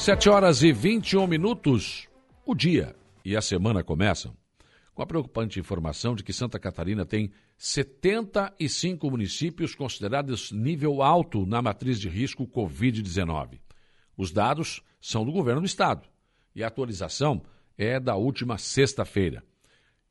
Sete horas e 21 minutos. O dia e a semana começam com a preocupante informação de que Santa Catarina tem 75 municípios considerados nível alto na matriz de risco Covid-19. Os dados são do governo do estado e a atualização é da última sexta-feira.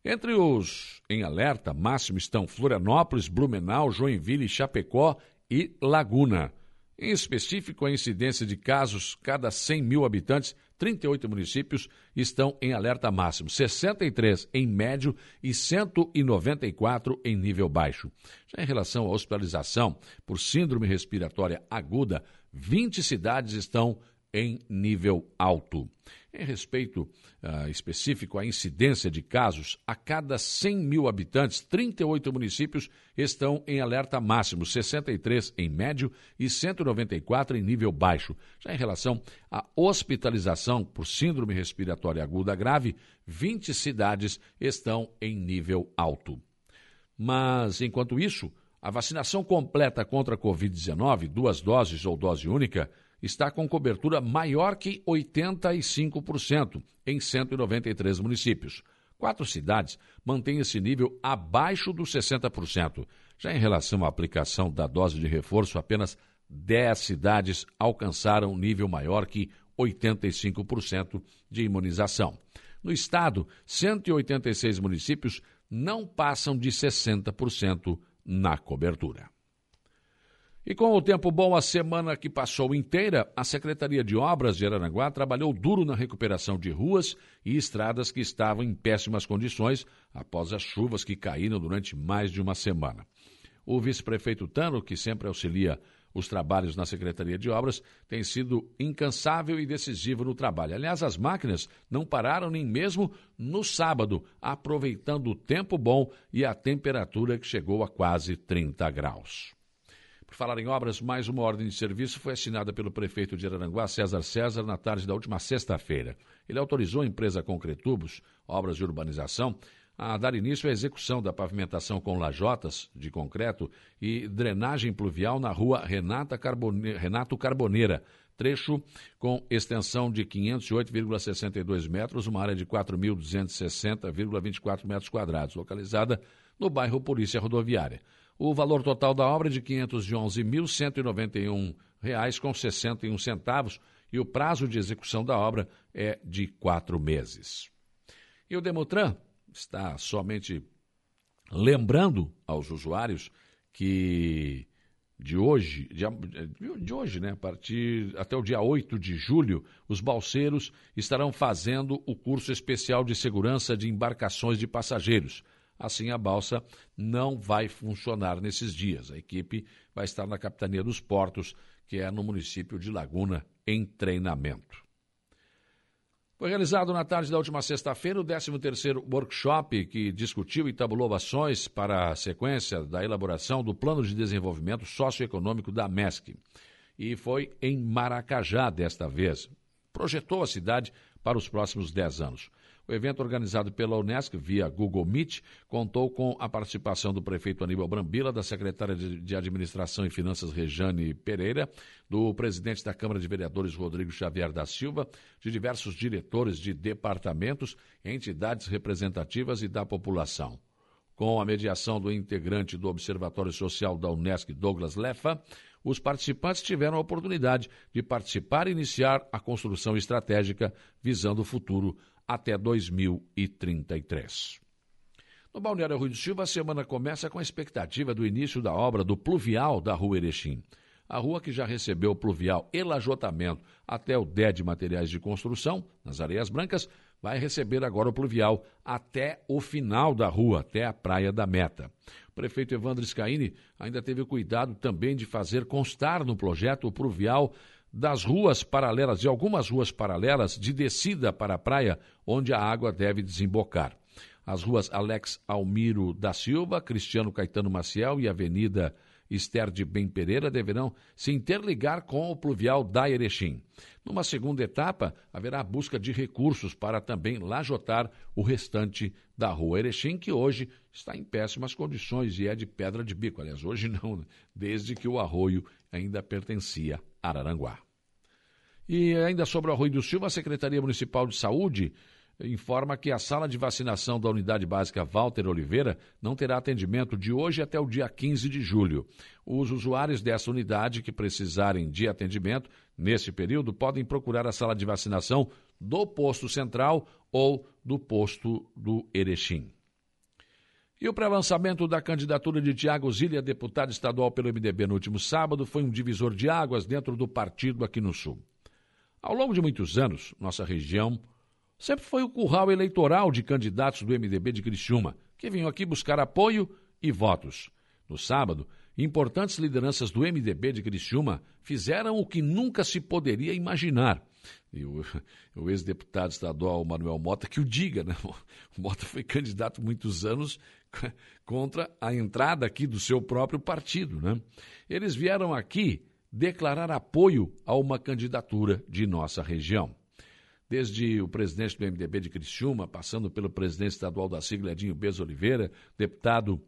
Entre os em alerta máximo estão Florianópolis, Blumenau, Joinville, Chapecó e Laguna. Em específico, a incidência de casos cada 100 mil habitantes, 38 municípios estão em alerta máximo, 63 em médio e 194 em nível baixo. Já em relação à hospitalização por síndrome respiratória aguda, 20 cidades estão em nível alto. Em respeito uh, específico à incidência de casos, a cada 100 mil habitantes, 38 municípios estão em alerta máximo, 63 em médio e 194 em nível baixo. Já em relação à hospitalização por síndrome respiratória aguda grave, 20 cidades estão em nível alto. Mas, enquanto isso, a vacinação completa contra a Covid-19, duas doses ou dose única, está com cobertura maior que 85% em 193 municípios. Quatro cidades mantêm esse nível abaixo dos 60%. Já em relação à aplicação da dose de reforço, apenas 10 cidades alcançaram nível maior que 85% de imunização. No estado, 186 municípios não passam de 60% na cobertura. E com o tempo bom a semana que passou inteira, a Secretaria de Obras de Aranaguá trabalhou duro na recuperação de ruas e estradas que estavam em péssimas condições após as chuvas que caíram durante mais de uma semana. O vice-prefeito Tano, que sempre auxilia os trabalhos na Secretaria de Obras, tem sido incansável e decisivo no trabalho. Aliás, as máquinas não pararam nem mesmo no sábado, aproveitando o tempo bom e a temperatura que chegou a quase 30 graus. Por falar em obras, mais uma ordem de serviço foi assinada pelo prefeito de Araranguá, César César, na tarde da última sexta-feira. Ele autorizou a empresa Concretubos, obras de urbanização, a dar início à execução da pavimentação com lajotas de concreto e drenagem pluvial na rua Renata Carbone... Renato Carboneira, trecho com extensão de 508,62 metros, uma área de 4.260,24 metros quadrados, localizada no bairro Polícia Rodoviária. O valor total da obra é de R$ 511.191,61 e o prazo de execução da obra é de quatro meses. E o Demutran está somente lembrando aos usuários que de hoje, de, de, hoje, né, a partir até o dia 8 de julho, os balseiros estarão fazendo o curso especial de segurança de embarcações de passageiros. Assim, a balsa não vai funcionar nesses dias. A equipe vai estar na Capitania dos Portos, que é no município de Laguna, em treinamento. Foi realizado na tarde da última sexta-feira o 13º workshop que discutiu e tabulou ações para a sequência da elaboração do Plano de Desenvolvimento Socioeconômico da MESC. E foi em Maracajá desta vez. Projetou a cidade para os próximos 10 anos. O evento organizado pela Unesco via Google Meet contou com a participação do prefeito Aníbal Brambila, da secretária de Administração e Finanças Rejane Pereira, do presidente da Câmara de Vereadores Rodrigo Xavier da Silva, de diversos diretores de departamentos, entidades representativas e da população. Com a mediação do integrante do Observatório Social da Unesco, Douglas Lefa, os participantes tiveram a oportunidade de participar e iniciar a construção estratégica visando o futuro até 2033. No Balneário Rui do Silva, a semana começa com a expectativa do início da obra do pluvial da Rua Erechim. A rua que já recebeu pluvial e lajotamento até o DÉ de materiais de construção, nas Areias Brancas, vai receber agora o pluvial até o final da rua, até a Praia da Meta. O prefeito Evandro Scaini ainda teve o cuidado também de fazer constar no projeto o pluvial das ruas paralelas, de algumas ruas paralelas de descida para a praia, onde a água deve desembocar. As ruas Alex Almiro da Silva, Cristiano Caetano Maciel e Avenida Esther de Bem Pereira deverão se interligar com o pluvial da Erechim. Numa segunda etapa, haverá busca de recursos para também lajotar o restante da rua Erechim, que hoje está em péssimas condições e é de pedra de bico. Aliás, hoje não, desde que o arroio ainda pertencia Araranguá. E ainda sobre o Arroio do Silva, a Secretaria Municipal de Saúde informa que a sala de vacinação da Unidade Básica Walter Oliveira não terá atendimento de hoje até o dia 15 de julho. Os usuários dessa unidade que precisarem de atendimento nesse período podem procurar a sala de vacinação do posto central ou do posto do Erechim. E o pré-lançamento da candidatura de Tiago Zilha, deputado estadual pelo MDB no último sábado, foi um divisor de águas dentro do partido aqui no Sul. Ao longo de muitos anos, nossa região sempre foi o curral eleitoral de candidatos do MDB de Criciúma, que vinham aqui buscar apoio e votos. No sábado, importantes lideranças do MDB de Criciúma fizeram o que nunca se poderia imaginar. E o, o ex-deputado estadual Manuel Mota que o diga, né? O Mota foi candidato muitos anos contra a entrada aqui do seu próprio partido, né? Eles vieram aqui declarar apoio a uma candidatura de nossa região desde o presidente do MDB de Criciúma, passando pelo presidente estadual da sigla Edinho Bez Oliveira, deputado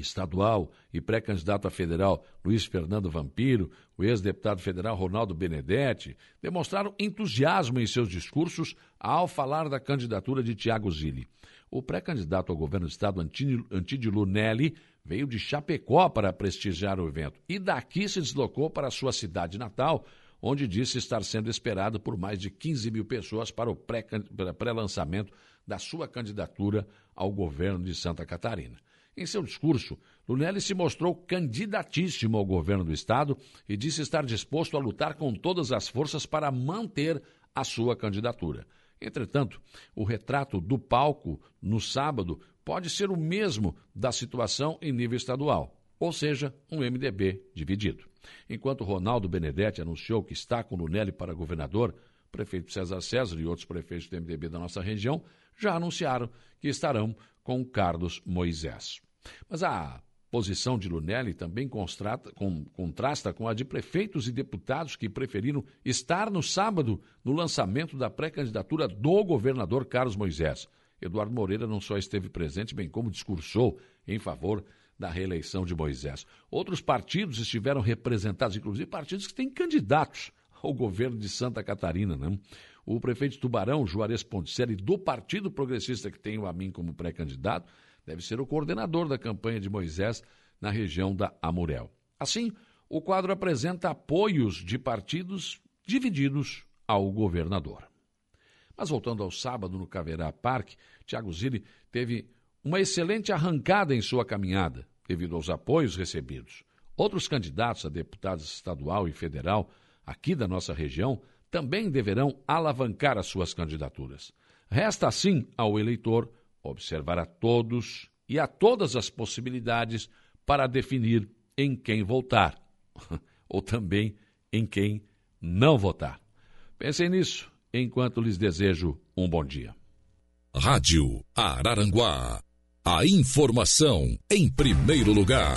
estadual e pré-candidato a federal Luiz Fernando Vampiro, o ex-deputado federal Ronaldo Benedetti, demonstraram entusiasmo em seus discursos ao falar da candidatura de Tiago Zilli. O pré-candidato ao governo do estado, Antídio Lunelli, veio de Chapecó para prestigiar o evento e daqui se deslocou para sua cidade natal, onde disse estar sendo esperado por mais de 15 mil pessoas para o pré-lançamento da sua candidatura ao governo de Santa Catarina. Em seu discurso, Lunelli se mostrou candidatíssimo ao governo do Estado e disse estar disposto a lutar com todas as forças para manter a sua candidatura. Entretanto, o retrato do palco no sábado pode ser o mesmo da situação em nível estadual ou seja, um MDB dividido. Enquanto Ronaldo Benedetti anunciou que está com Lunelli para governador, prefeito César César e outros prefeitos do MDB da nossa região já anunciaram que estarão com Carlos Moisés. Mas a posição de Lunelli também contrasta com, a de prefeitos e deputados que preferiram estar no sábado no lançamento da pré-candidatura do governador Carlos Moisés. Eduardo Moreira não só esteve presente, bem como discursou em favor da reeleição de Moisés. Outros partidos estiveram representados, inclusive partidos que têm candidatos ao governo de Santa Catarina. Né? O prefeito de Tubarão, Juarez Ponticelli, do Partido Progressista, que tem o Amin como pré-candidato, deve ser o coordenador da campanha de Moisés na região da Amurel. Assim, o quadro apresenta apoios de partidos divididos ao governador. Mas voltando ao sábado no Caverá Parque, Tiago Zilli teve uma excelente arrancada em sua caminhada, devido aos apoios recebidos. Outros candidatos a deputados estadual e federal aqui da nossa região também deverão alavancar as suas candidaturas. Resta assim ao eleitor observar a todos e a todas as possibilidades para definir em quem votar, ou também em quem não votar. Pensem nisso enquanto lhes desejo um bom dia. Rádio Araranguá a informação em primeiro lugar.